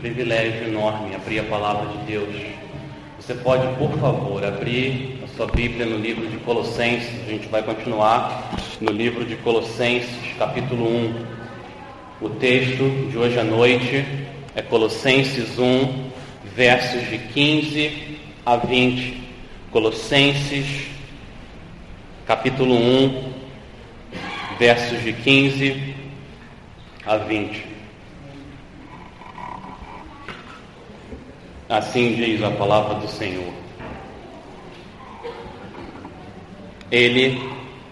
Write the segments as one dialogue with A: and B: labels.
A: Privilégio enorme abrir a palavra de Deus. Você pode, por favor, abrir a sua Bíblia no livro de Colossenses. A gente vai continuar no livro de Colossenses, capítulo 1. O texto de hoje à noite é Colossenses 1, versos de 15 a 20. Colossenses, capítulo 1, versos de 15 a 20. Assim diz a palavra do Senhor. Ele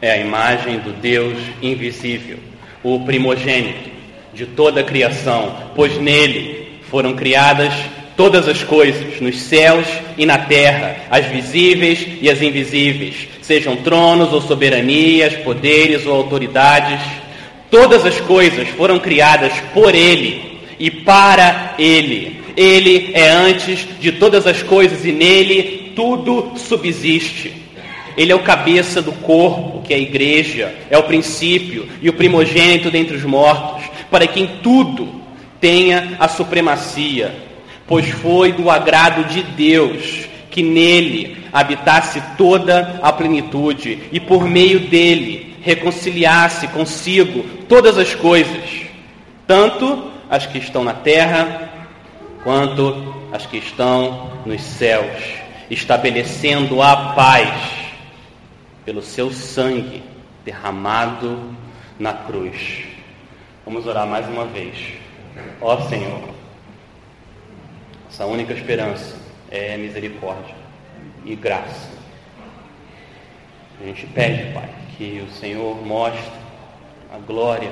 A: é a imagem do Deus invisível, o primogênito de toda a criação, pois nele foram criadas todas as coisas, nos céus e na terra, as visíveis e as invisíveis, sejam tronos ou soberanias, poderes ou autoridades, todas as coisas foram criadas por ele e para ele ele é antes de todas as coisas e nele tudo subsiste. Ele é o cabeça do corpo, que é a igreja, é o princípio e o primogênito dentre os mortos, para quem tudo tenha a supremacia, pois foi do agrado de Deus que nele habitasse toda a plenitude e por meio dele reconciliasse consigo todas as coisas, tanto as que estão na terra quanto as que estão nos céus, estabelecendo a paz pelo seu sangue derramado na cruz. Vamos orar mais uma vez. Ó Senhor, essa única esperança é misericórdia e graça. A gente pede, Pai, que o Senhor mostre a glória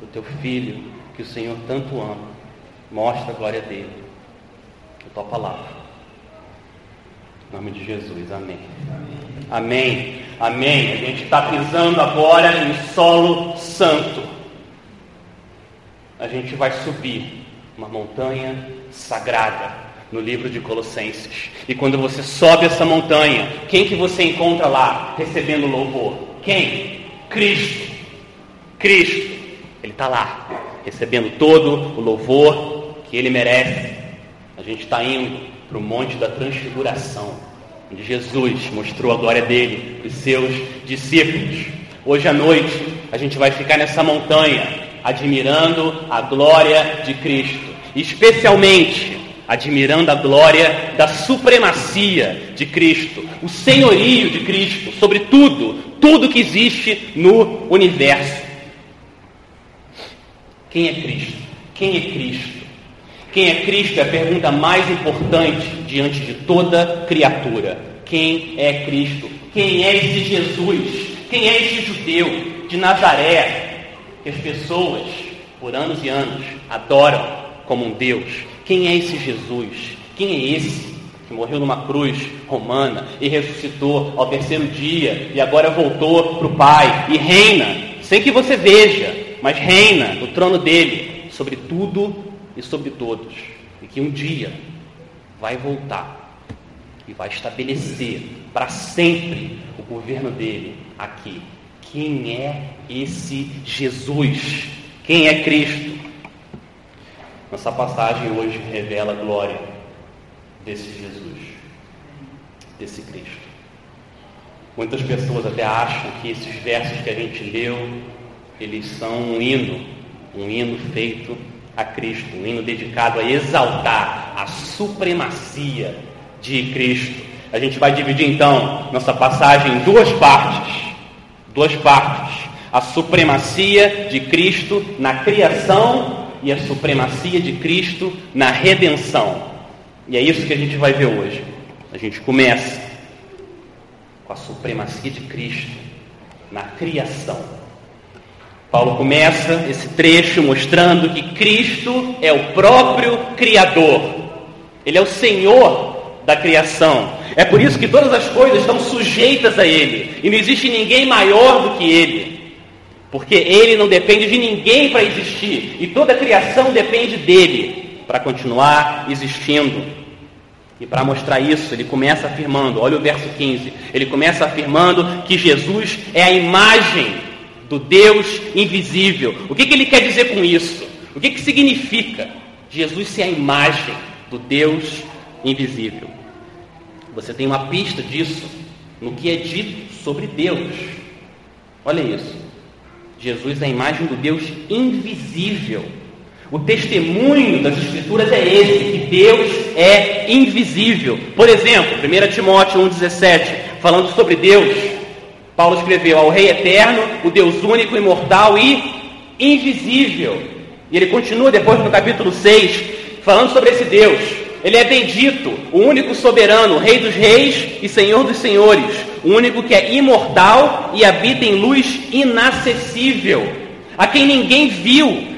A: do teu filho, que o Senhor tanto ama. Mostra a glória dele a tua palavra. Em nome de Jesus, amém. Amém. Amém. A gente está pisando agora em solo santo. A gente vai subir uma montanha sagrada no livro de Colossenses. E quando você sobe essa montanha, quem que você encontra lá recebendo louvor? Quem? Cristo. Cristo. Ele está lá, recebendo todo o louvor que ele merece. A gente está indo para o Monte da Transfiguração, onde Jesus mostrou a glória dele para os seus discípulos. Hoje à noite, a gente vai ficar nessa montanha, admirando a glória de Cristo, especialmente admirando a glória da supremacia de Cristo, o senhorio de Cristo sobre tudo, tudo que existe no universo. Quem é Cristo? Quem é Cristo? Quem é Cristo é a pergunta mais importante diante de toda criatura. Quem é Cristo? Quem é esse Jesus? Quem é esse judeu de Nazaré que as pessoas, por anos e anos, adoram como um Deus? Quem é esse Jesus? Quem é esse que morreu numa cruz romana e ressuscitou ao terceiro dia e agora voltou para o Pai e reina, sem que você veja, mas reina no trono dele sobre tudo e sobre todos, e que um dia vai voltar e vai estabelecer para sempre o governo dele aqui. Quem é esse Jesus? Quem é Cristo? Nossa passagem hoje revela a glória desse Jesus, desse Cristo. Muitas pessoas até acham que esses versos que a gente leu, eles são um hino, um hino feito a Cristo, um hino dedicado a exaltar a supremacia de Cristo. A gente vai dividir então nossa passagem em duas partes. Duas partes. A supremacia de Cristo na criação e a supremacia de Cristo na redenção. E é isso que a gente vai ver hoje. A gente começa com a supremacia de Cristo na criação. Paulo começa esse trecho mostrando que Cristo é o próprio Criador, Ele é o Senhor da criação. É por isso que todas as coisas estão sujeitas a Ele, e não existe ninguém maior do que Ele, porque Ele não depende de ninguém para existir, e toda a criação depende dele para continuar existindo. E para mostrar isso, ele começa afirmando, olha o verso 15, ele começa afirmando que Jesus é a imagem do Deus invisível. O que, que ele quer dizer com isso? O que, que significa Jesus se é a imagem do Deus invisível. Você tem uma pista disso no que é dito sobre Deus. Olha isso. Jesus é a imagem do Deus invisível. O testemunho das Escrituras é esse, que Deus é invisível. Por exemplo, 1 Timóteo 1,17, falando sobre Deus, Paulo escreveu ao Rei eterno, o Deus único, imortal e invisível. E ele continua depois no capítulo 6, falando sobre esse Deus. Ele é bendito, o único soberano, Rei dos reis e Senhor dos senhores, o único que é imortal e habita em luz inacessível, a quem ninguém viu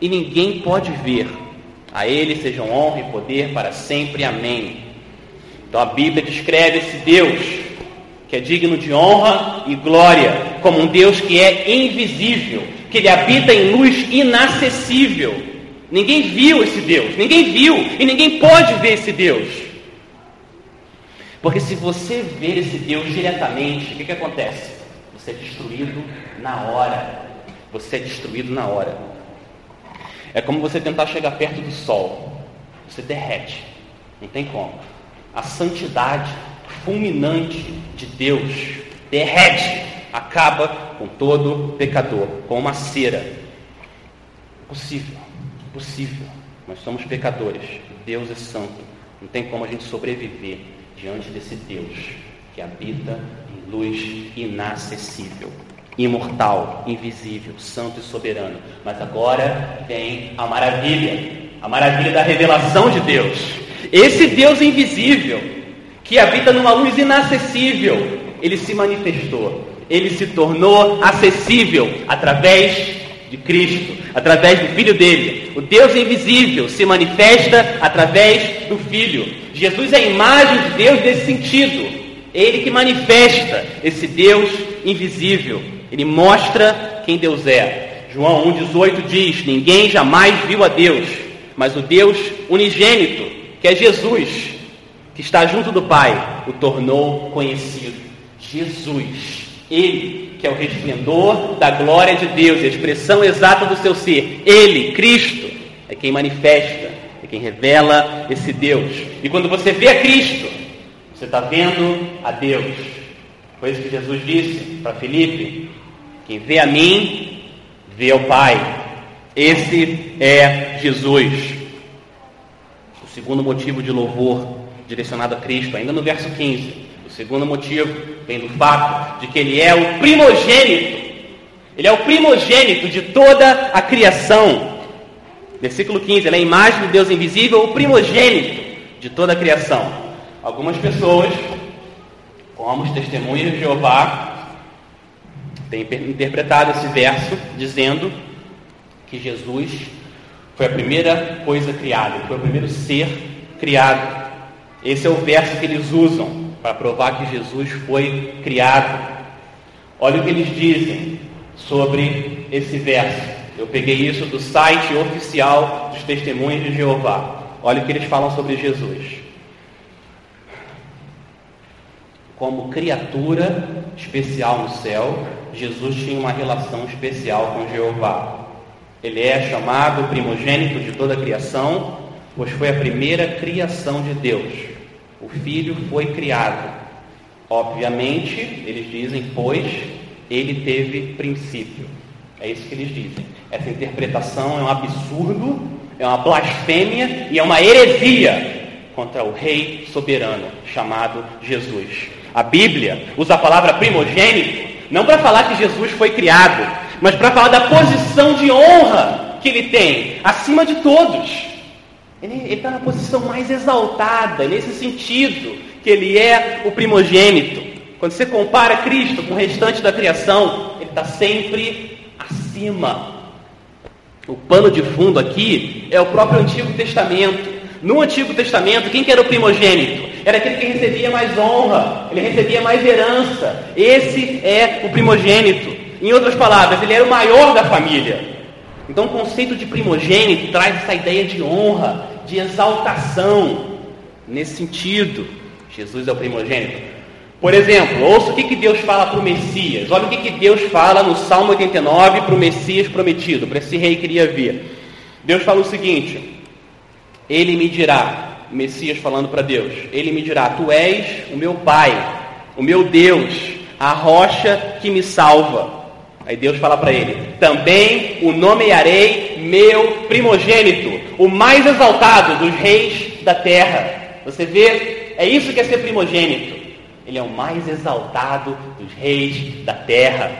A: e ninguém pode ver. A Ele sejam honra e poder para sempre. Amém. Então a Bíblia descreve esse Deus que é digno de honra e glória, como um Deus que é invisível, que ele habita em luz inacessível. Ninguém viu esse Deus, ninguém viu e ninguém pode ver esse Deus. Porque se você ver esse Deus diretamente, o que, que acontece? Você é destruído na hora. Você é destruído na hora. É como você tentar chegar perto do sol. Você derrete. Não tem como. A santidade fulminante de Deus derrete, acaba com todo pecador, com uma cera. Possível, possível. Nós somos pecadores. Deus é santo. Não tem como a gente sobreviver diante desse Deus que habita em luz inacessível imortal, invisível, santo e soberano. Mas agora vem a maravilha, a maravilha da revelação de Deus. Esse Deus invisível, que habita numa luz inacessível, ele se manifestou, ele se tornou acessível através de Cristo, através do Filho dele. O Deus invisível se manifesta através do Filho. Jesus é a imagem de Deus nesse sentido. Ele que manifesta esse Deus invisível. Ele mostra quem Deus é. João 1,18 diz: Ninguém jamais viu a Deus, mas o Deus unigênito, que é Jesus, que está junto do Pai, o tornou conhecido. Jesus, Ele, que é o resplendor da glória de Deus, a expressão exata do seu ser. Ele, Cristo, é quem manifesta, é quem revela esse Deus. E quando você vê a Cristo, você está vendo a Deus. Foi isso que Jesus disse para Filipe: quem vê a mim, vê ao Pai. Esse é Jesus. O segundo motivo de louvor direcionado a Cristo, ainda no verso 15. O segundo motivo vem do fato de que ele é o primogênito. Ele é o primogênito de toda a criação. Versículo 15, ele é a imagem do Deus invisível, o primogênito de toda a criação. Algumas pessoas, como os testemunhos de Jeová, tem interpretado esse verso dizendo que Jesus foi a primeira coisa criada, foi o primeiro ser criado. Esse é o verso que eles usam para provar que Jesus foi criado. Olha o que eles dizem sobre esse verso. Eu peguei isso do site oficial dos Testemunhos de Jeová. Olha o que eles falam sobre Jesus. como criatura especial no céu, Jesus tinha uma relação especial com Jeová. Ele é chamado primogênito de toda a criação, pois foi a primeira criação de Deus. O Filho foi criado. Obviamente, eles dizem, pois ele teve princípio. É isso que eles dizem. Essa interpretação é um absurdo, é uma blasfêmia e é uma heresia contra o Rei soberano chamado Jesus. A Bíblia usa a palavra primogênito não para falar que Jesus foi criado, mas para falar da posição de honra que ele tem acima de todos. Ele está na posição mais exaltada, nesse sentido, que ele é o primogênito. Quando você compara Cristo com o restante da criação, ele está sempre acima. O pano de fundo aqui é o próprio Antigo Testamento. No Antigo Testamento, quem que era o primogênito? Era aquele que recebia mais honra, ele recebia mais herança. Esse é o primogênito. Em outras palavras, ele era o maior da família. Então, o conceito de primogênito traz essa ideia de honra, de exaltação. Nesse sentido, Jesus é o primogênito. Por exemplo, ouça o que, que Deus fala para o Messias. Olha o que, que Deus fala no Salmo 89 para o Messias prometido, para esse rei que iria vir. Deus fala o seguinte: ele me dirá, Messias falando para Deus, ele me dirá: Tu és o meu Pai, o meu Deus, a rocha que me salva. Aí Deus fala para ele: Também o nomearei meu primogênito, o mais exaltado dos reis da terra. Você vê, é isso que é ser primogênito. Ele é o mais exaltado dos reis da terra.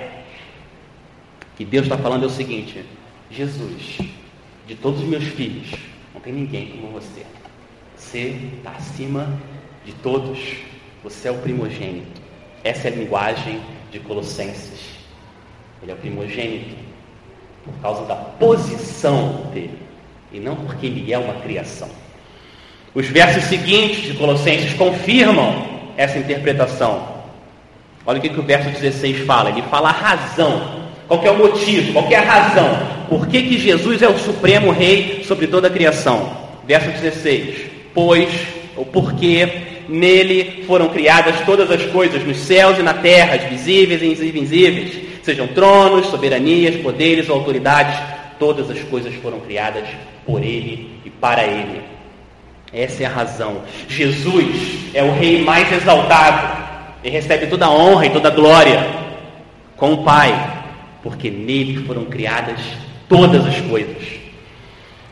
A: O que Deus está falando é o seguinte: Jesus, de todos os meus filhos, não tem ninguém como você. Você está acima de todos. Você é o primogênito. Essa é a linguagem de Colossenses. Ele é o primogênito por causa da posição dele e não porque ele é uma criação. Os versos seguintes de Colossenses confirmam essa interpretação. Olha o que, que o verso 16 fala. Ele fala a razão. Qual é o motivo? Qual é a razão? Por que, que Jesus é o supremo rei sobre toda a criação? Verso 16. Pois, ou porque nele foram criadas todas as coisas, nos céus e na terra, as visíveis e invisíveis, sejam tronos, soberanias, poderes ou autoridades, todas as coisas foram criadas por ele e para ele. Essa é a razão. Jesus é o rei mais exaltado e recebe toda a honra e toda a glória com o Pai, porque nele foram criadas todas as coisas.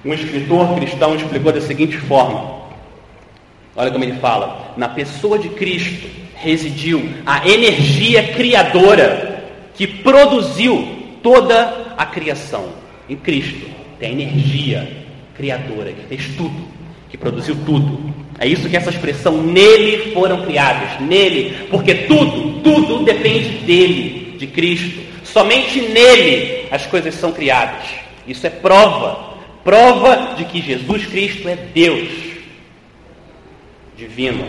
A: Um escritor cristão explicou da seguinte forma: olha como ele fala, na pessoa de Cristo residiu a energia criadora que produziu toda a criação. Em Cristo tem a energia criadora que fez tudo, que produziu tudo. É isso que essa expressão nele foram criados, nele, porque tudo, tudo depende dele, de Cristo. Somente nele as coisas são criadas. Isso é prova Prova de que Jesus Cristo é Deus divino.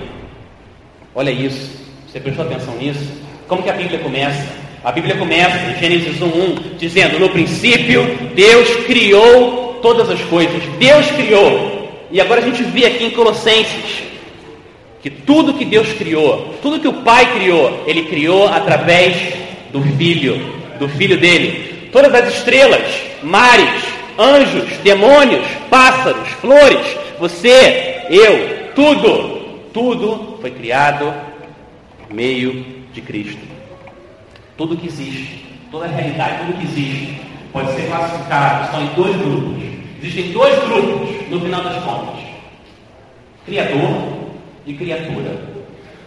A: Olha isso. Você prestou atenção nisso? Como que a Bíblia começa? A Bíblia começa em Gênesis 1:1 dizendo: "No princípio Deus criou todas as coisas". Deus criou. E agora a gente vê aqui em Colossenses que tudo que Deus criou, tudo que o Pai criou, ele criou através do Filho, do Filho dele. Todas as estrelas, mares, anjos, demônios, pássaros, flores, você, eu, tudo, tudo foi criado por meio de Cristo. Tudo que existe, toda a realidade, tudo que existe, pode ser classificado, estão em dois grupos. Existem dois grupos, no final das contas: Criador e criatura.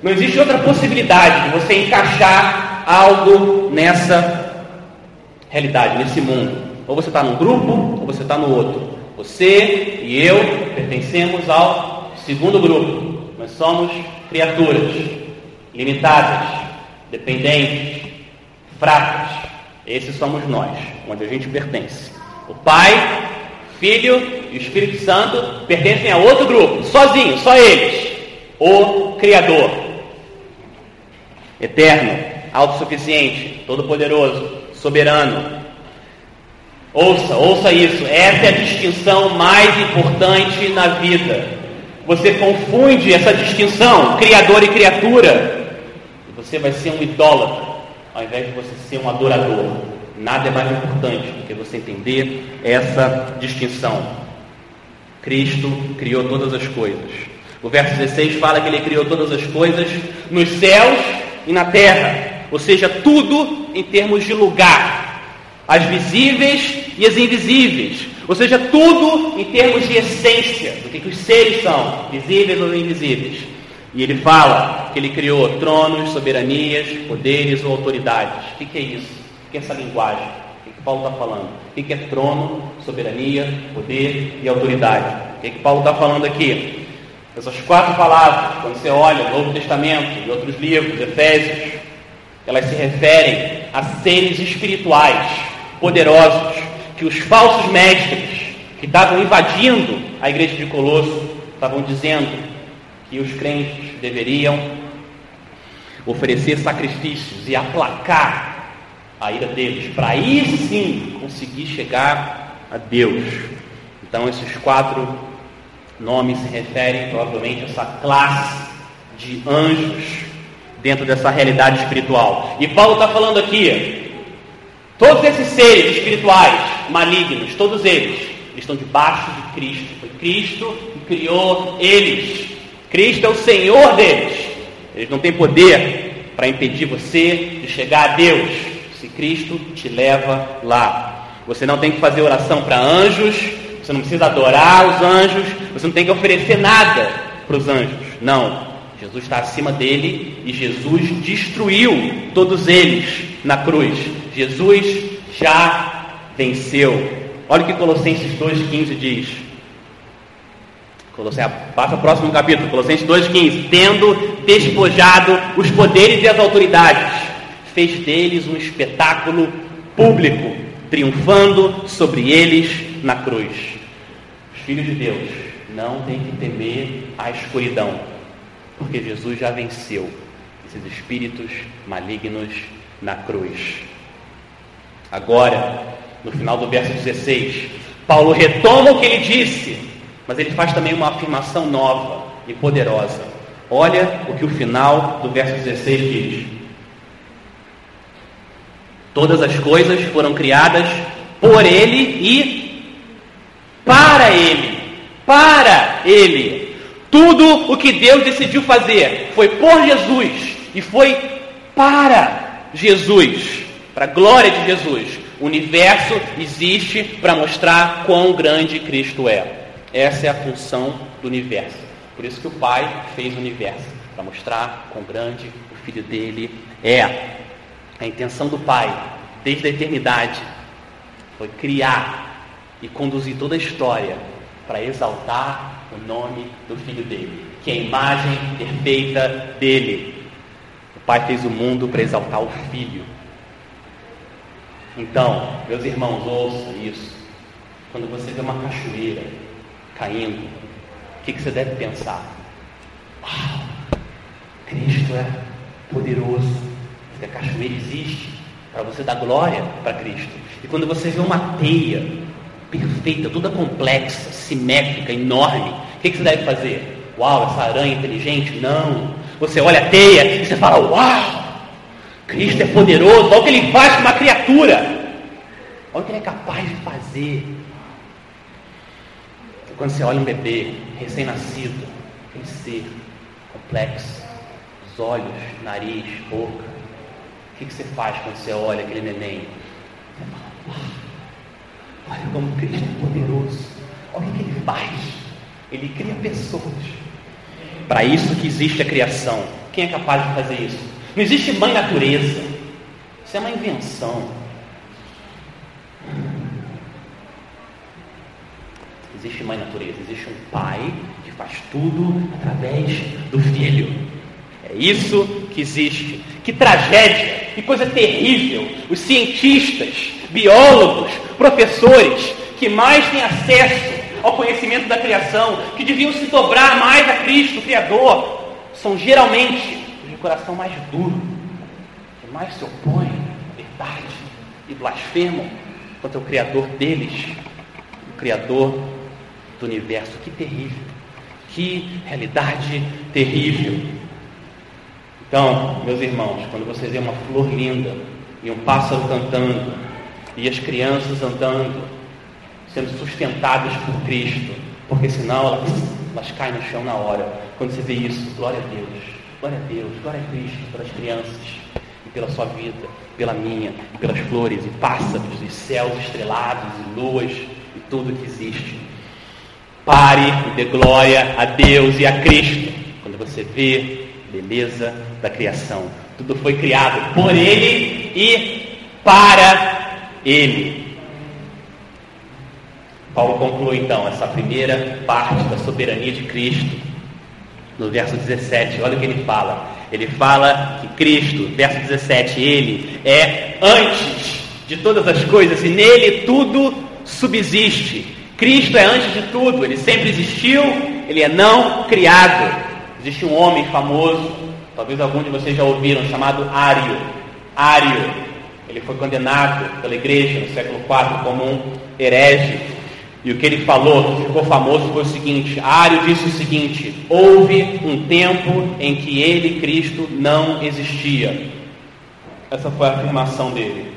A: Não existe outra possibilidade de você encaixar algo nessa realidade, nesse mundo. Ou você está num grupo, ou você está no outro. Você e eu pertencemos ao segundo grupo. Nós somos criaturas limitadas, dependentes, fracas. Esses somos nós, onde a gente pertence. O Pai, Filho e o Espírito Santo pertencem a outro grupo, sozinhos, só eles. O Criador, eterno, autossuficiente, todo-poderoso, soberano, Ouça, ouça isso. Essa é a distinção mais importante na vida. Você confunde essa distinção, criador e criatura, e você vai ser um idólatra, ao invés de você ser um adorador. Nada é mais importante do que você entender essa distinção. Cristo criou todas as coisas. O verso 16 fala que ele criou todas as coisas nos céus e na terra, ou seja, tudo em termos de lugar, as visíveis e as invisíveis, ou seja, tudo em termos de essência, do que, que os seres são, visíveis ou invisíveis. E ele fala que ele criou tronos, soberanias, poderes ou autoridades. O que, é isso? O que é essa linguagem? O que, Paulo está falando? O que, é trono, soberania, poder e autoridade? O que, que Paulo está falando aqui? Essas quatro palavras, quando você olha no Novo Testamento e outros livros, Efésios, elas se referem a seres espirituais poderosos que os falsos mestres que estavam invadindo a igreja de Colosso estavam dizendo que os crentes deveriam oferecer sacrifícios e aplacar a ira deles, para aí sim conseguir chegar a Deus. Então, esses quatro nomes se referem provavelmente a essa classe de anjos dentro dessa realidade espiritual. E Paulo está falando aqui Todos esses seres espirituais malignos, todos eles, estão debaixo de Cristo. Foi Cristo que criou eles. Cristo é o Senhor deles. Eles não têm poder para impedir você de chegar a Deus, se Cristo te leva lá. Você não tem que fazer oração para anjos, você não precisa adorar os anjos, você não tem que oferecer nada para os anjos. Não. Jesus está acima dele e Jesus destruiu todos eles na cruz. Jesus já venceu. Olha o que Colossenses 2,15 diz. Colossenses, passa o próximo capítulo, Colossenses 2,15. Tendo despojado os poderes e as autoridades, fez deles um espetáculo público, triunfando sobre eles na cruz. Os filhos de Deus não têm que temer a escuridão, porque Jesus já venceu esses espíritos malignos na cruz. Agora, no final do verso 16, Paulo retoma o que ele disse, mas ele faz também uma afirmação nova e poderosa. Olha o que o final do verso 16 diz: Todas as coisas foram criadas por ele e para ele. Para ele. Tudo o que Deus decidiu fazer foi por Jesus e foi para Jesus para a glória de Jesus. O universo existe para mostrar quão grande Cristo é. Essa é a função do universo. Por isso que o Pai fez o universo, para mostrar quão grande o Filho dele é. A intenção do Pai, desde a eternidade, foi criar e conduzir toda a história para exaltar o nome do Filho dele, que é a imagem perfeita dele. O Pai fez o mundo para exaltar o Filho. Então, meus irmãos, ouçam isso. Quando você vê uma cachoeira caindo, o que, que você deve pensar? Uau, Cristo é poderoso. A cachoeira existe para você dar glória para Cristo. E quando você vê uma teia perfeita, toda complexa, simétrica, enorme, o que, que você deve fazer? Uau, essa aranha inteligente? Não. Você olha a teia e você fala, uau, Cristo é poderoso, olha o que ele faz com uma criatura. Olha o que ele é capaz de fazer. Quando você olha um bebê recém-nascido, aquele ser complexo, os olhos, nariz, boca, o que, que você faz quando você olha aquele neném? Você fala, olha como Cristo é poderoso, olha o que ele faz. Ele cria pessoas. Para isso que existe a criação. Quem é capaz de fazer isso? Não existe mãe natureza. Isso é uma invenção. Existe mãe natureza, existe um pai que faz tudo através do filho. É isso que existe. Que tragédia, que coisa terrível. Os cientistas, biólogos, professores que mais têm acesso ao conhecimento da criação, que deviam se dobrar mais a Cristo, o Criador, são geralmente coração mais duro, que mais se opõe à verdade e blasfemam contra o Criador deles, o Criador do universo. Que terrível, que realidade terrível. Então, meus irmãos, quando vocês vê uma flor linda e um pássaro cantando e as crianças andando, sendo sustentadas por Cristo, porque senão elas, elas caem no chão na hora. Quando você vê isso, glória a Deus. Glória a Deus, glória a Cristo pelas crianças e pela sua vida, pela minha, pelas flores e pássaros e céus estrelados e luas e tudo que existe. Pare e dê glória a Deus e a Cristo quando você vê beleza da criação. Tudo foi criado por Ele e para Ele. Paulo conclui então essa primeira parte da soberania de Cristo no verso 17, olha o que ele fala. Ele fala que Cristo, verso 17, ele é antes de todas as coisas e nele tudo subsiste. Cristo é antes de tudo, ele sempre existiu, ele é não criado. Existe um homem famoso, talvez alguns de vocês já ouviram, chamado Ário. Ário, ele foi condenado pela igreja no século IV como um herege e o que ele falou, que ficou famoso, foi o seguinte: Ário disse o seguinte: houve um tempo em que ele, Cristo, não existia. Essa foi a afirmação dele.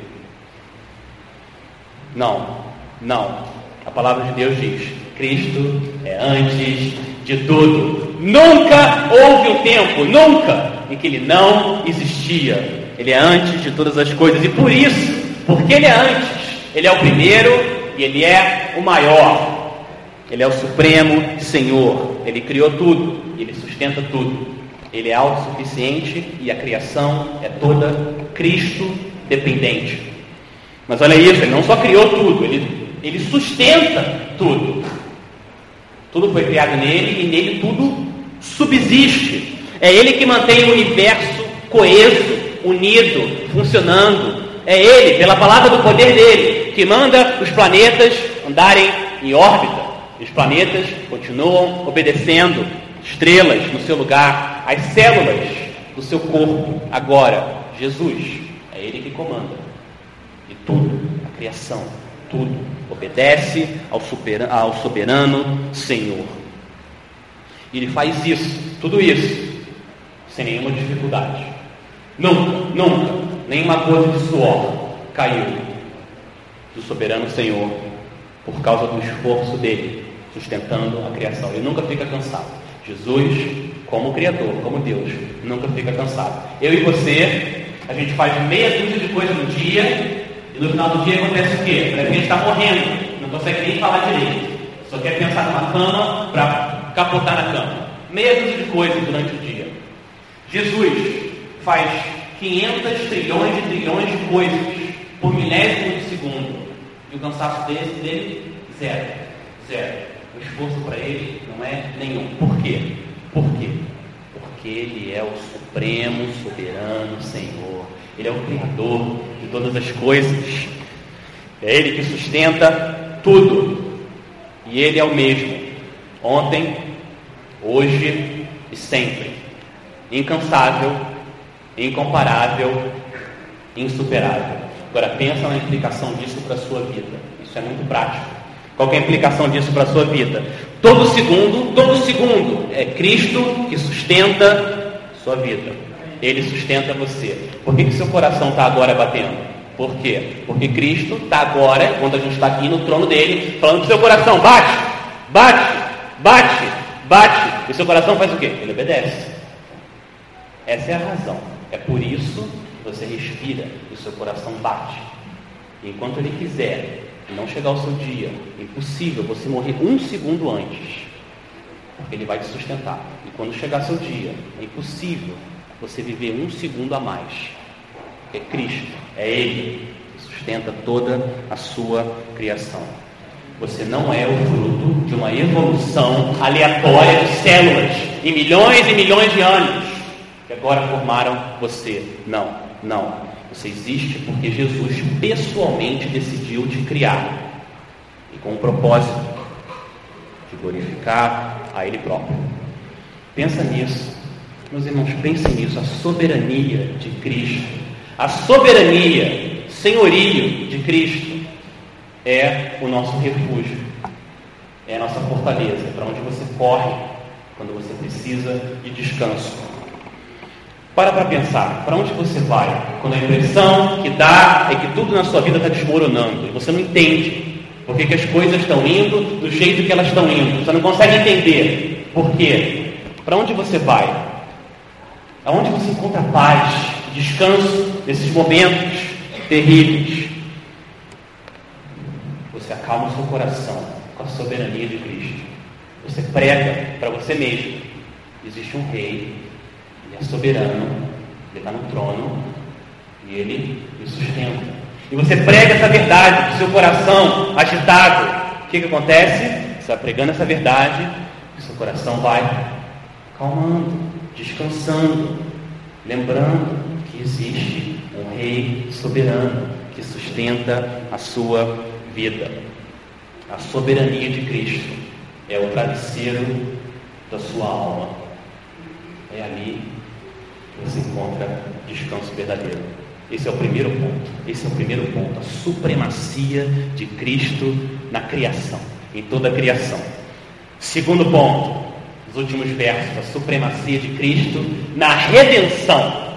A: Não, não. A palavra de Deus diz: Cristo é antes de tudo. Nunca houve um tempo, nunca, em que ele não existia. Ele é antes de todas as coisas. E por isso, porque ele é antes, ele é o primeiro e ele é o maior. Ele é o supremo Senhor. Ele criou tudo, ele sustenta tudo. Ele é autossuficiente e a criação é toda Cristo dependente. Mas olha isso, ele não só criou tudo, ele, ele sustenta tudo. Tudo foi criado nele e nele tudo subsiste. É ele que mantém o universo coeso, unido, funcionando. É ele, pela palavra do poder dele, que manda os planetas andarem em órbita. Os planetas continuam obedecendo estrelas no seu lugar, as células do seu corpo. Agora, Jesus, é ele que comanda. E tudo, a criação, tudo obedece ao soberano, ao soberano Senhor. Ele faz isso, tudo isso, sem nenhuma dificuldade. Nunca, nunca, nenhuma gota de suor caiu do soberano Senhor por causa do esforço dele, sustentando a criação. Ele nunca fica cansado. Jesus, como Criador, como Deus, nunca fica cansado. Eu e você, a gente faz meia dúzia de coisas no dia e no final do dia acontece o quê? A gente está morrendo, não consegue nem falar direito. Só quer pensar numa cama para capotar na cama. Dúzia de coisas durante o dia. Jesus faz 500 trilhões de trilhões de coisas por milésimo de segundo. E o cansaço desse, dele, zero. Zero. O esforço para ele não é nenhum. Por quê? Por quê? Porque ele é o supremo, soberano Senhor. Ele é o Criador de todas as coisas. É Ele que sustenta tudo. E Ele é o mesmo. Ontem, hoje e sempre. Incansável, incomparável, insuperável. Agora pensa na implicação disso para a sua vida. Isso é muito prático. Qual é a implicação disso para a sua vida? Todo segundo, todo segundo é Cristo que sustenta sua vida. Ele sustenta você. Por que, que seu coração está agora batendo? Por quê? Porque Cristo está agora, quando a gente está aqui no trono dele, falando para seu coração, bate, bate, bate, bate. E seu coração faz o quê? Ele obedece. Essa é a razão. É por isso que você respira e o seu coração bate. E enquanto ele quiser não chegar ao seu dia, é impossível você morrer um segundo antes. Porque ele vai te sustentar. E quando chegar seu dia, é impossível você viver um segundo a mais. É Cristo, é Ele que sustenta toda a sua criação. Você não é o fruto de uma evolução aleatória de células em milhões e milhões de anos que agora formaram você. Não, não. Você existe porque Jesus pessoalmente decidiu te criar e com o propósito de glorificar a Ele próprio. Pensa nisso meus irmãos, pensem nisso, a soberania de Cristo, a soberania, senhorio de Cristo é o nosso refúgio, é a nossa fortaleza, para onde você corre quando você precisa de descanso. Para para pensar, para onde você vai quando a impressão que dá é que tudo na sua vida está desmoronando e você não entende por que, as coisas estão indo do jeito que elas estão indo, você não consegue entender por quê. Para onde você vai? Aonde você encontra paz, descanso nesses momentos terríveis? Você acalma o seu coração com a soberania de Cristo. Você prega para você mesmo. Existe um rei, ele é soberano, ele está no trono e ele me sustenta. E você prega essa verdade para o seu coração agitado. O que, que acontece? Você vai pregando essa verdade, o seu coração vai calmando descansando, lembrando que existe um Rei soberano que sustenta a sua vida. A soberania de Cristo é o travesseiro da sua alma. É ali que você encontra descanso verdadeiro. Esse é o primeiro ponto. Esse é o primeiro ponto. A supremacia de Cristo na criação, em toda a criação. Segundo ponto, últimos versos, a supremacia de Cristo na redenção.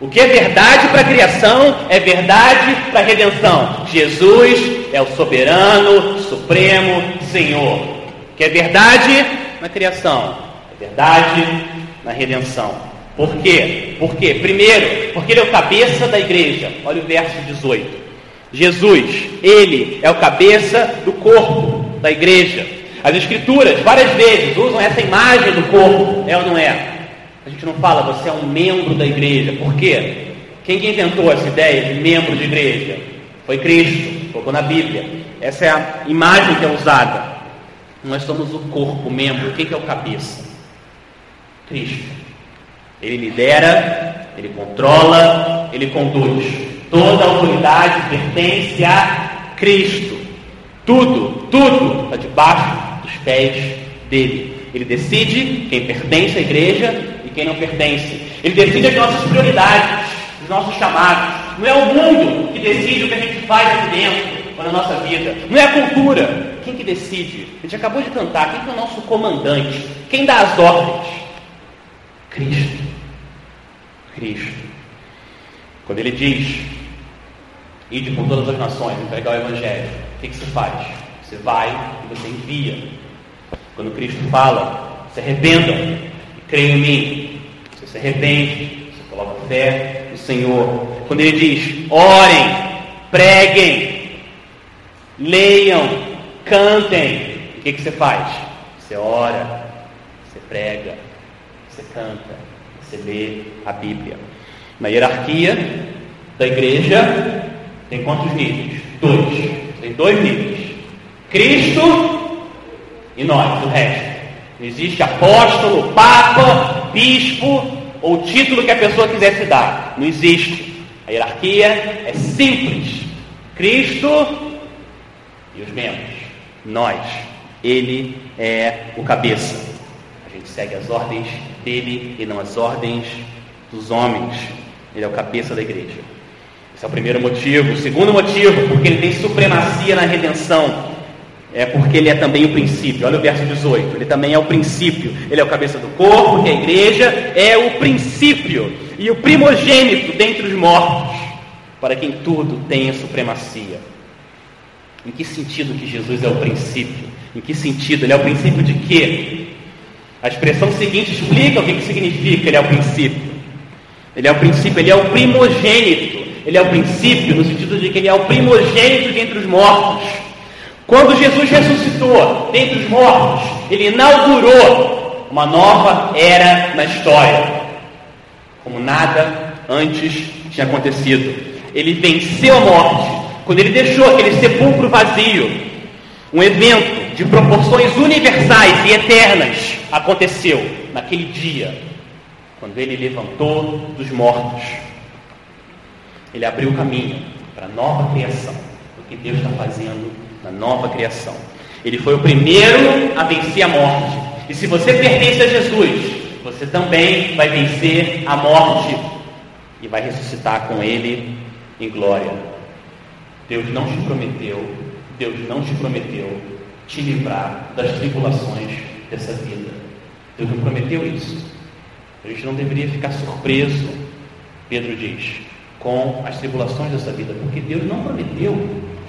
A: O que é verdade para a criação é verdade para a redenção. Jesus é o soberano, supremo Senhor. Porque é verdade na criação, é verdade na redenção. Por quê? Por quê? Primeiro, porque ele é o cabeça da igreja. Olha o verso 18. Jesus, ele é o cabeça do corpo da igreja. As escrituras, várias vezes, usam essa imagem do corpo, é ou não é? A gente não fala, você é um membro da igreja. Por quê? Quem que inventou essa ideia de membro de igreja? Foi Cristo, colocou na Bíblia. Essa é a imagem que é usada. Nós somos o corpo, membro. Quem que é o cabeça? Cristo. Ele lidera, ele controla, ele conduz. Toda a autoridade pertence a Cristo. Tudo, tudo está debaixo dos pés dele. Ele decide quem pertence à igreja e quem não pertence. Ele decide as nossas prioridades, os nossos chamados. Não é o mundo que decide o que a gente faz aqui dentro ou na nossa vida. Não é a cultura. Quem que decide? A gente acabou de cantar. Quem que é o nosso comandante? Quem dá as ordens? Cristo. Cristo. Quando ele diz, ide por todas as nações, entregar o Evangelho, o que, que você faz? Você vai e você envia. Quando Cristo fala, se arrependam e creiam em mim. Você se arrepende, você coloca fé no Senhor. Quando ele diz, orem, preguem, leiam, cantem, o que, que você faz? Você ora, você prega, você canta, você lê a Bíblia. Na hierarquia da igreja, tem quantos níveis? Dois. Tem dois níveis. Cristo e nós, o resto. Existe apóstolo, papa, bispo ou título que a pessoa quiser se dar. Não existe. A hierarquia é simples. Cristo e os membros. Nós. Ele é o cabeça. A gente segue as ordens dele e não as ordens dos homens. Ele é o cabeça da igreja. Esse é o primeiro motivo. O segundo motivo, porque ele tem supremacia na redenção. É porque ele é também o princípio. Olha o verso 18. Ele também é o princípio. Ele é o cabeça do corpo, que é a igreja é o princípio e o primogênito dentre os mortos, para quem tudo tenha supremacia. Em que sentido que Jesus é o princípio? Em que sentido? Ele é o princípio de quê? A expressão seguinte explica o que, que significa ele é o princípio. Ele é o princípio, ele é o primogênito. Ele é o princípio no sentido de que ele é o primogênito dentre os mortos. Quando Jesus ressuscitou dentre os mortos, ele inaugurou uma nova era na história, como nada antes tinha acontecido. Ele venceu a morte quando ele deixou aquele sepulcro vazio. Um evento de proporções universais e eternas aconteceu naquele dia, quando ele levantou dos mortos. Ele abriu o caminho para a nova criação, o que Deus está fazendo na nova criação. Ele foi o primeiro a vencer a morte. E se você pertence a Jesus, você também vai vencer a morte e vai ressuscitar com Ele em glória. Deus não te prometeu, Deus não te prometeu te livrar das tribulações dessa vida. Deus não prometeu isso. A gente não deveria ficar surpreso, Pedro diz, com as tribulações dessa vida, porque Deus não prometeu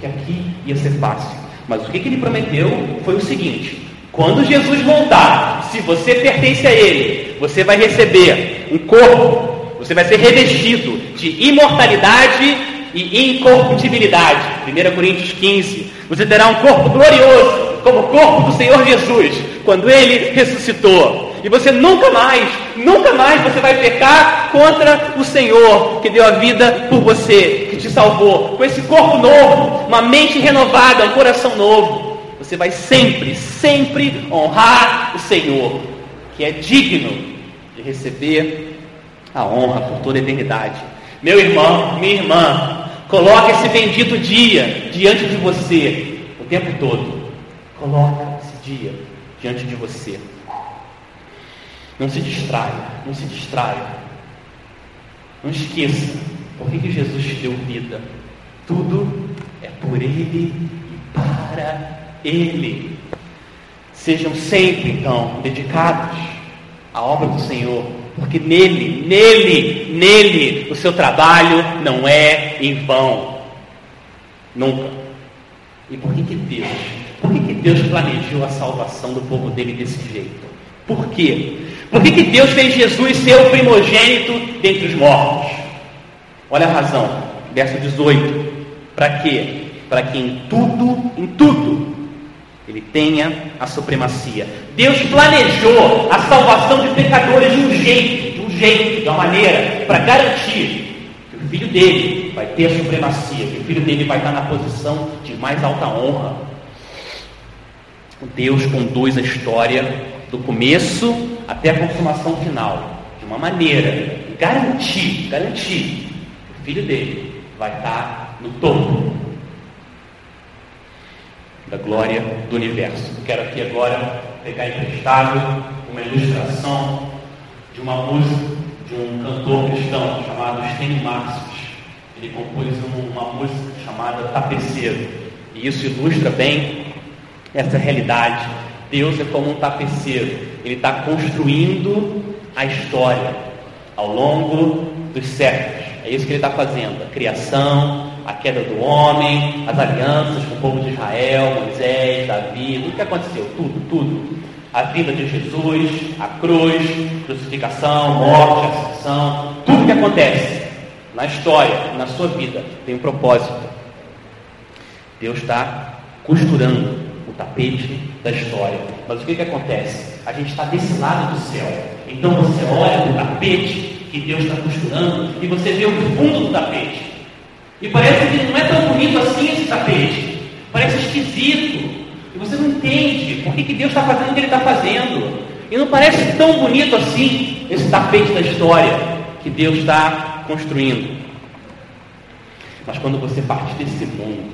A: que aqui ia ser fácil. Mas o que, que ele prometeu foi o seguinte: quando Jesus voltar, se você pertence a Ele, você vai receber um corpo, você vai ser revestido de imortalidade e incorruptibilidade. 1 Coríntios 15. Você terá um corpo glorioso, como o corpo do Senhor Jesus, quando Ele ressuscitou. E você nunca mais, nunca mais você vai pecar contra o Senhor que deu a vida por você, que te salvou. Com esse corpo novo, uma mente renovada, um coração novo. Você vai sempre, sempre honrar o Senhor, que é digno de receber a honra por toda a eternidade. Meu irmão, minha irmã, coloque esse bendito dia diante de você o tempo todo. Coloca esse dia diante de você. Não se distraia, não se distraia. Não esqueça por que, Jesus te deu vida. Tudo é por Ele e para Ele. Sejam sempre, então, dedicados à obra do Senhor, porque nele, nele, nele, o seu trabalho não é em vão. Nunca. E por que, que Deus Por que, que Deus planejou a salvação do povo dele desse jeito? Por quê? Por que, que Deus fez Jesus ser o primogênito dentre os mortos? Olha a razão, verso 18. Para quê? Para que em tudo, em tudo, ele tenha a supremacia. Deus planejou a salvação de pecadores de um jeito, de um jeito, de uma maneira, para garantir que o filho dele vai ter a supremacia, que o filho dele vai estar na posição de mais alta honra. Deus conduz a história do começo até a consumação final, de uma maneira garantir, garantir que o filho dele vai estar no topo da glória do universo. Quero aqui agora pegar emprestado uma ilustração de uma música de um cantor cristão chamado Stênio Marcius. Ele compôs uma música chamada Tapeceiro. E isso ilustra bem essa realidade Deus é como um tapeceiro, ele está construindo a história ao longo dos séculos. É isso que ele está fazendo: a criação, a queda do homem, as alianças com o povo de Israel, Moisés, Davi, tudo que aconteceu, tudo, tudo. A vida de Jesus, a cruz, crucificação, morte, ascensão, tudo que acontece na história, na sua vida, tem um propósito. Deus está costurando o tapete da história. Mas o que, que acontece? A gente está desse lado do céu. Então você olha o tapete que Deus está costurando e você vê o fundo do tapete. E parece que não é tão bonito assim esse tapete. Parece esquisito. E você não entende por que, que Deus está fazendo o que Ele está fazendo. E não parece tão bonito assim esse tapete da história que Deus está construindo. Mas quando você partir desse mundo,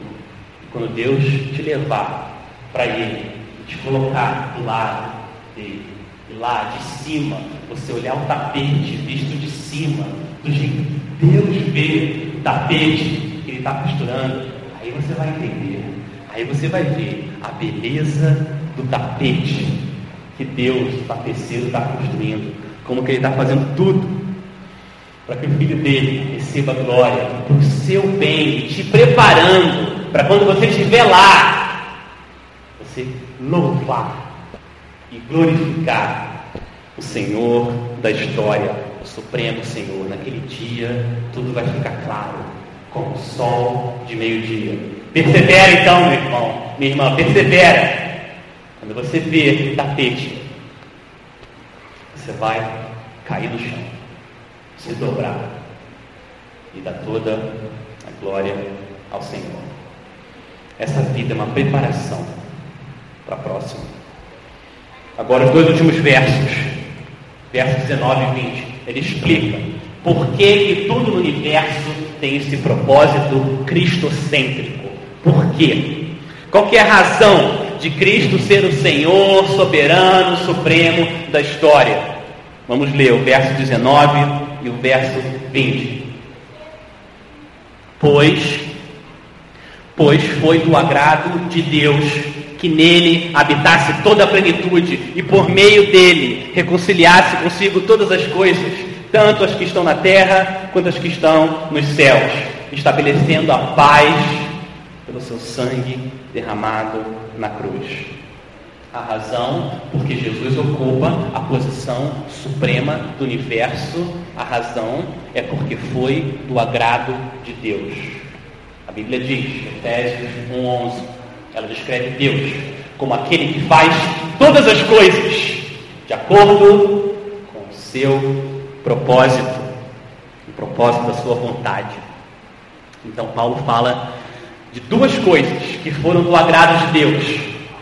A: quando Deus te levar para Ele, te colocar do lado dele, e lá de cima, você olhar o tapete visto de cima, do jeito que Deus vê o tapete que Ele está costurando, aí você vai entender, aí você vai ver a beleza do tapete que Deus, o tapeceiro, está construindo, como que Ele está fazendo tudo para que o filho dele receba glória, para o seu bem, te preparando para quando você estiver lá, louvar e glorificar o Senhor da história, o Supremo Senhor. Naquele dia, tudo vai ficar claro, como o sol de meio-dia. Persevera então, meu irmão, minha irmã, persevera. Quando você vê tapete, você vai cair no chão, se dobrar e dar toda a glória ao Senhor. Essa vida é uma preparação para a próxima. Agora, os dois últimos versos, versos 19 e 20, ele explica por que, que tudo no universo tem esse propósito cristocêntrico. Por quê? Qual que é a razão de Cristo ser o Senhor soberano, supremo da história? Vamos ler o verso 19 e o verso 20. Pois, pois foi do agrado de Deus que nele habitasse toda a plenitude e por meio dele reconciliasse consigo todas as coisas, tanto as que estão na terra quanto as que estão nos céus, estabelecendo a paz pelo seu sangue derramado na cruz. A razão porque Jesus ocupa a posição suprema do universo, a razão é porque foi do agrado de Deus. A Bíblia diz, Efésios 1:11, ela descreve Deus como aquele que faz todas as coisas de acordo com o seu propósito, o propósito da sua vontade. Então, Paulo fala de duas coisas que foram do agrado de Deus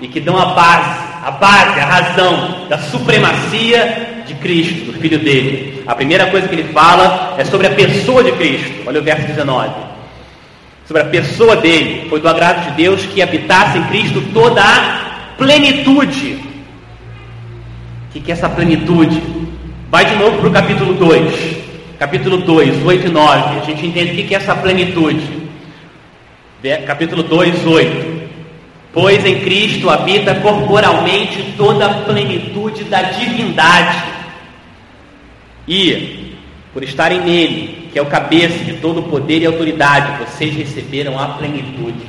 A: e que dão a base, a base, a razão da supremacia de Cristo, do Filho dele. A primeira coisa que ele fala é sobre a pessoa de Cristo. Olha o verso 19 sobre a pessoa dele. Foi do agrado de Deus que habitasse em Cristo toda a plenitude. O que, é essa plenitude? Vai de novo para o capítulo 2. Capítulo 2, 8 e 9. A gente entende o que é essa plenitude. Capítulo 2, 8. Pois em Cristo habita corporalmente toda a plenitude da divindade. E, por estarem nele, que é o cabeça de todo o poder e autoridade, vocês receberam a plenitude.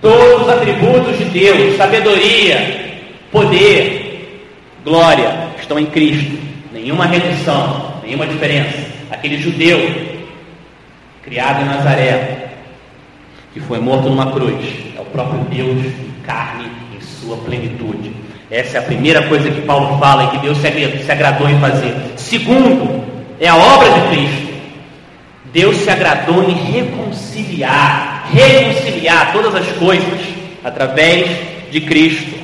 A: Todos os atributos de Deus, sabedoria, poder, glória, estão em Cristo. Nenhuma redução, nenhuma diferença. Aquele judeu criado em Nazaré, que foi morto numa cruz, é o próprio Deus em carne em sua plenitude. Essa é a primeira coisa que Paulo fala e que Deus se agradou em fazer. Segundo, é a obra de Cristo. Deus se agradou em reconciliar, reconciliar todas as coisas através de Cristo.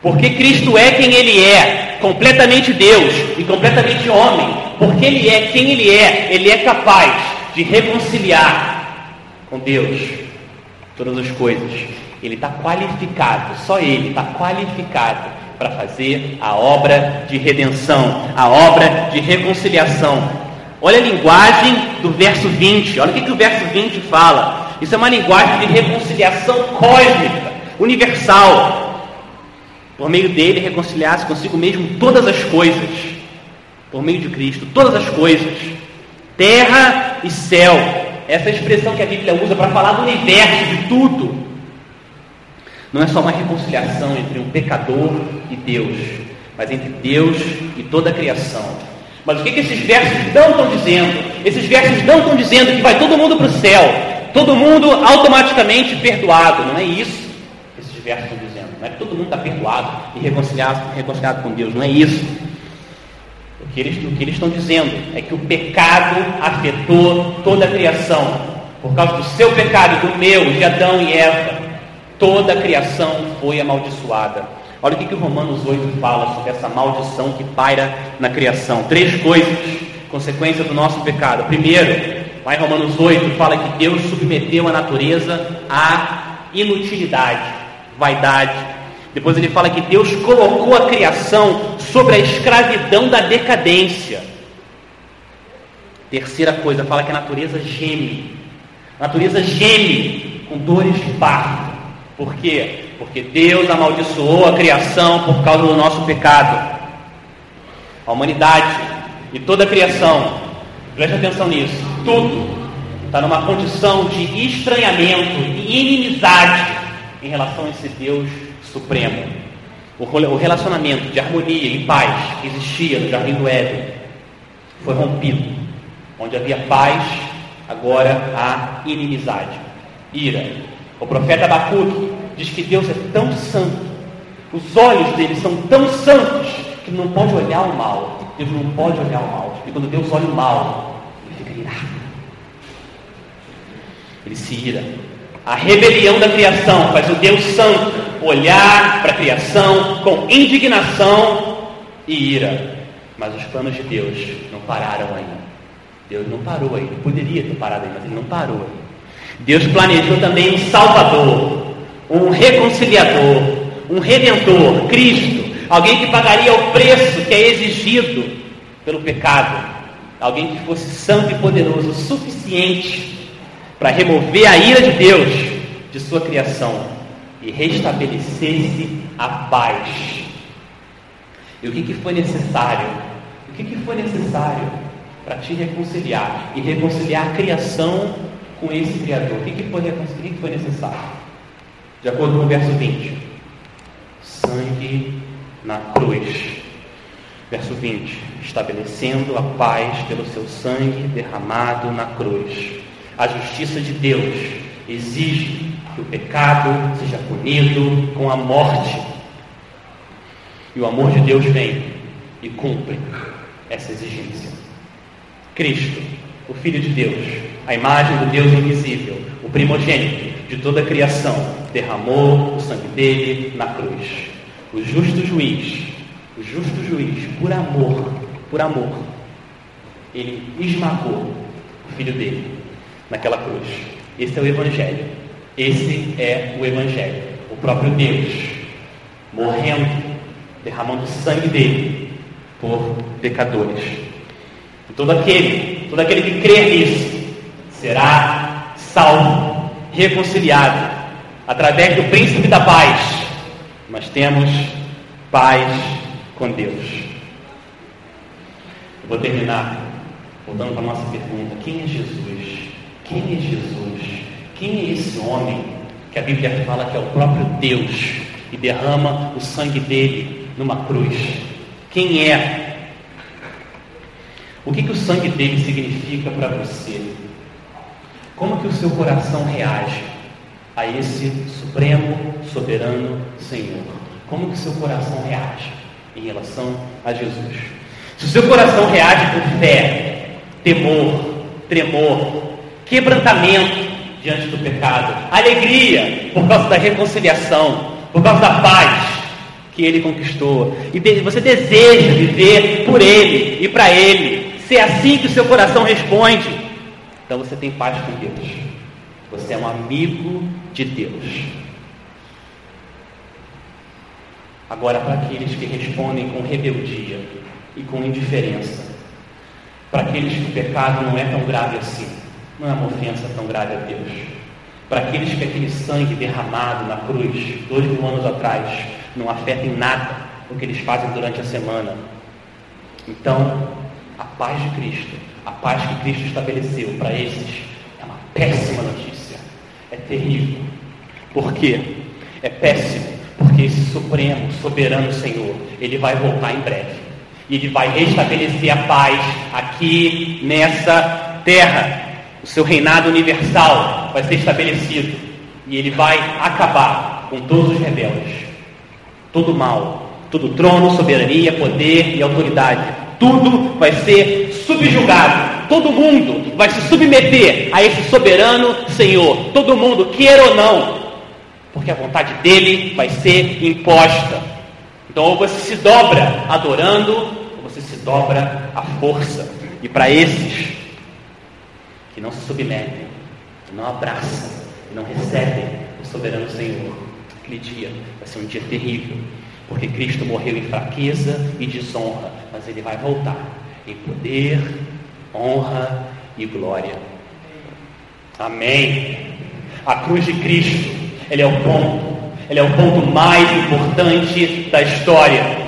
A: Porque Cristo é quem Ele é, completamente Deus e completamente homem. Porque Ele é quem Ele é, Ele é capaz de reconciliar com Deus todas as coisas. Ele está qualificado, só Ele está qualificado para fazer a obra de redenção, a obra de reconciliação Olha a linguagem do verso 20. Olha o que, que o verso 20 fala. Isso é uma linguagem de reconciliação cósmica, universal. Por meio dele, reconciliar-se consigo mesmo todas as coisas. Por meio de Cristo, todas as coisas. Terra e céu. Essa é expressão que a Bíblia usa para falar do universo, de tudo. Não é só uma reconciliação entre um pecador e Deus, mas entre Deus e toda a criação. Mas o que, que esses versos não estão dizendo? Esses versos não estão dizendo que vai todo mundo para o céu, todo mundo automaticamente perdoado. Não é isso que esses versos estão dizendo. Não é que todo mundo está perdoado e reconciliado, reconciliado com Deus. Não é isso. O que, eles, o que eles estão dizendo é que o pecado afetou toda a criação. Por causa do seu pecado, do meu, de Adão e Eva, toda a criação foi amaldiçoada. Olha o que, que Romanos 8 fala sobre essa maldição que paira na criação. Três coisas, consequência do nosso pecado. Primeiro, em Romanos 8, fala que Deus submeteu a natureza à inutilidade, vaidade. Depois ele fala que Deus colocou a criação sobre a escravidão da decadência. Terceira coisa, fala que a natureza geme. A natureza geme com dores de parto. Por quê? Porque Deus amaldiçoou a criação por causa do nosso pecado. A humanidade e toda a criação, preste atenção nisso, tudo está numa condição de estranhamento e inimizade em relação a esse Deus supremo. O relacionamento de harmonia e paz que existia no jardim do Éden foi rompido. Onde havia paz, agora há inimizade, ira. O profeta Abacuque diz que Deus é tão santo, os olhos dele são tão santos, que não pode olhar o mal. Deus não pode olhar o mal. E quando Deus olha o mal, ele fica irado. Ele se ira. A rebelião da criação faz o Deus santo olhar para a criação com indignação e ira. Mas os planos de Deus não pararam ainda. Deus não parou aí. Poderia ter parado aí, mas ele não parou aí. Deus planejou também um Salvador, um reconciliador, um redentor, Cristo, alguém que pagaria o preço que é exigido pelo pecado, alguém que fosse santo e poderoso o suficiente para remover a ira de Deus de sua criação e restabelecer-se a paz. E o que, que foi necessário? O que, que foi necessário para te reconciliar e reconciliar a criação com esse Criador? O que, que, foi, o que foi necessário? De acordo com o verso 20. Sangue na cruz. Verso 20. Estabelecendo a paz pelo seu sangue derramado na cruz. A justiça de Deus exige que o pecado seja punido com a morte. E o amor de Deus vem e cumpre essa exigência. Cristo, o Filho de Deus, a imagem do Deus invisível, o primogênito de toda a criação, derramou o sangue dele na cruz. O justo juiz, o justo juiz, por amor, por amor, ele esmagou o filho dele naquela cruz. Esse é o Evangelho. Esse é o Evangelho. O próprio Deus morrendo, derramando o sangue dele por pecadores. E todo aquele, todo aquele que crer nisso, será salvo, reconciliado através do príncipe da paz, nós temos paz com Deus. Eu vou terminar voltando para a nossa pergunta: quem é Jesus? Quem é Jesus? Quem é esse homem que a Bíblia fala que é o próprio Deus e derrama o sangue dele numa cruz. Quem é? O que, que o sangue dele significa para você? Como que o seu coração reage a esse supremo, soberano Senhor? Como que seu coração reage em relação a Jesus? Se o seu coração reage com fé, temor, tremor, quebrantamento diante do pecado, alegria por causa da reconciliação, por causa da paz que ele conquistou, e você deseja viver por ele e para ele, se é assim que o seu coração responde, então você tem paz com Deus. Você é um amigo de Deus. Agora, para aqueles que respondem com rebeldia e com indiferença, para aqueles que o pecado não é tão grave assim, não é uma ofensa tão grave a Deus, para aqueles que aquele sangue derramado na cruz, dois mil anos atrás, não afeta em nada o que eles fazem durante a semana. Então, a paz de Cristo, a paz que Cristo estabeleceu para esses, é uma péssima terrível. Por quê? É péssimo, porque esse supremo, soberano Senhor, ele vai voltar em breve. E ele vai restabelecer a paz aqui nessa terra. O seu reinado universal vai ser estabelecido. E ele vai acabar com todos os rebeldes. Todo mal, todo trono, soberania, poder e autoridade. Tudo vai ser subjugado. Todo mundo vai se submeter a esse soberano Senhor. Todo mundo, queira ou não. Porque a vontade dele vai ser imposta. Então, ou você se dobra adorando, ou você se dobra à força. E para esses que não se submetem, que não abraçam, que não recebem o soberano Senhor, aquele dia vai ser um dia terrível. Porque Cristo morreu em fraqueza e desonra, mas ele vai voltar em poder, honra e glória. Amém. A cruz de Cristo, ele é o ponto, ele é o ponto mais importante da história.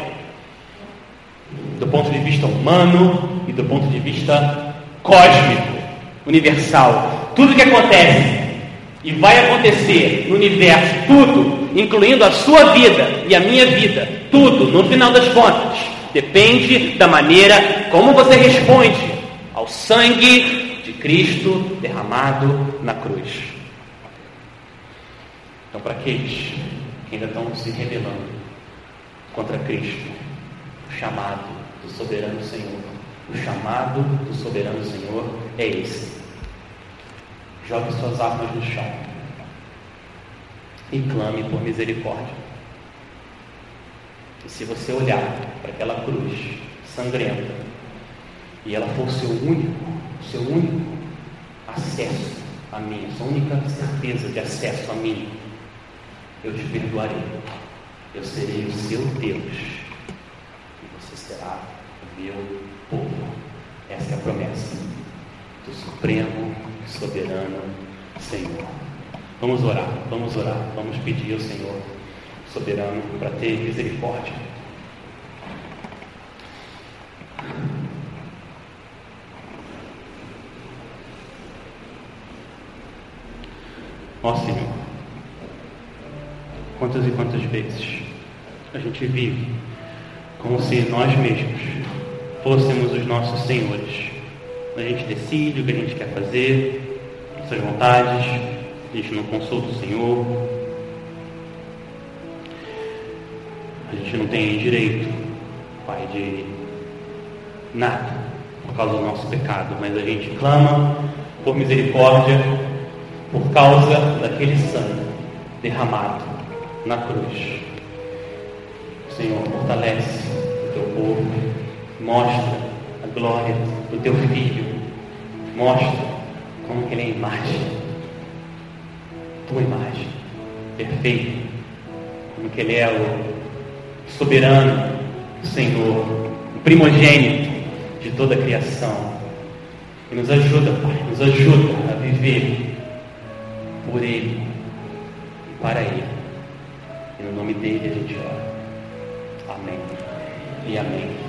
A: Do ponto de vista humano e do ponto de vista cósmico, universal. Tudo que acontece e vai acontecer no universo, tudo, incluindo a sua vida e a minha vida, tudo, no final das contas, depende da maneira como você responde ao sangue de Cristo derramado na cruz. Então, para aqueles que ainda estão se rebelando contra Cristo, o chamado do soberano Senhor, o chamado do soberano Senhor é esse Jogue suas armas no chão e clame por misericórdia. E se você olhar para aquela cruz sangrenta e ela for o seu único, seu único acesso a mim, sua única certeza de acesso a mim, eu te perdoarei. Eu serei o seu Deus e você será o meu povo. Essa é a promessa do Supremo soberano Senhor. Vamos orar, vamos orar, vamos pedir ao Senhor soberano para ter misericórdia. Ó Senhor, quantas e quantas vezes a gente vive como se nós mesmos fôssemos os nossos senhores. A gente decide o que a gente quer fazer, nossas vontades, a gente não consulta o Senhor, a gente não tem direito, Pai, de nada por causa do nosso pecado, mas a gente clama por misericórdia por causa daquele sangue derramado na cruz. Senhor, fortalece o teu povo, mostra a glória do teu filho, mostra como que ele é a imagem, tua imagem, perfeito, como que ele é o soberano, o Senhor, o primogênito de toda a criação. E nos ajuda, Pai, nos ajuda a viver por Ele e para Ele. E no nome dele a gente ora. Amém. E amém.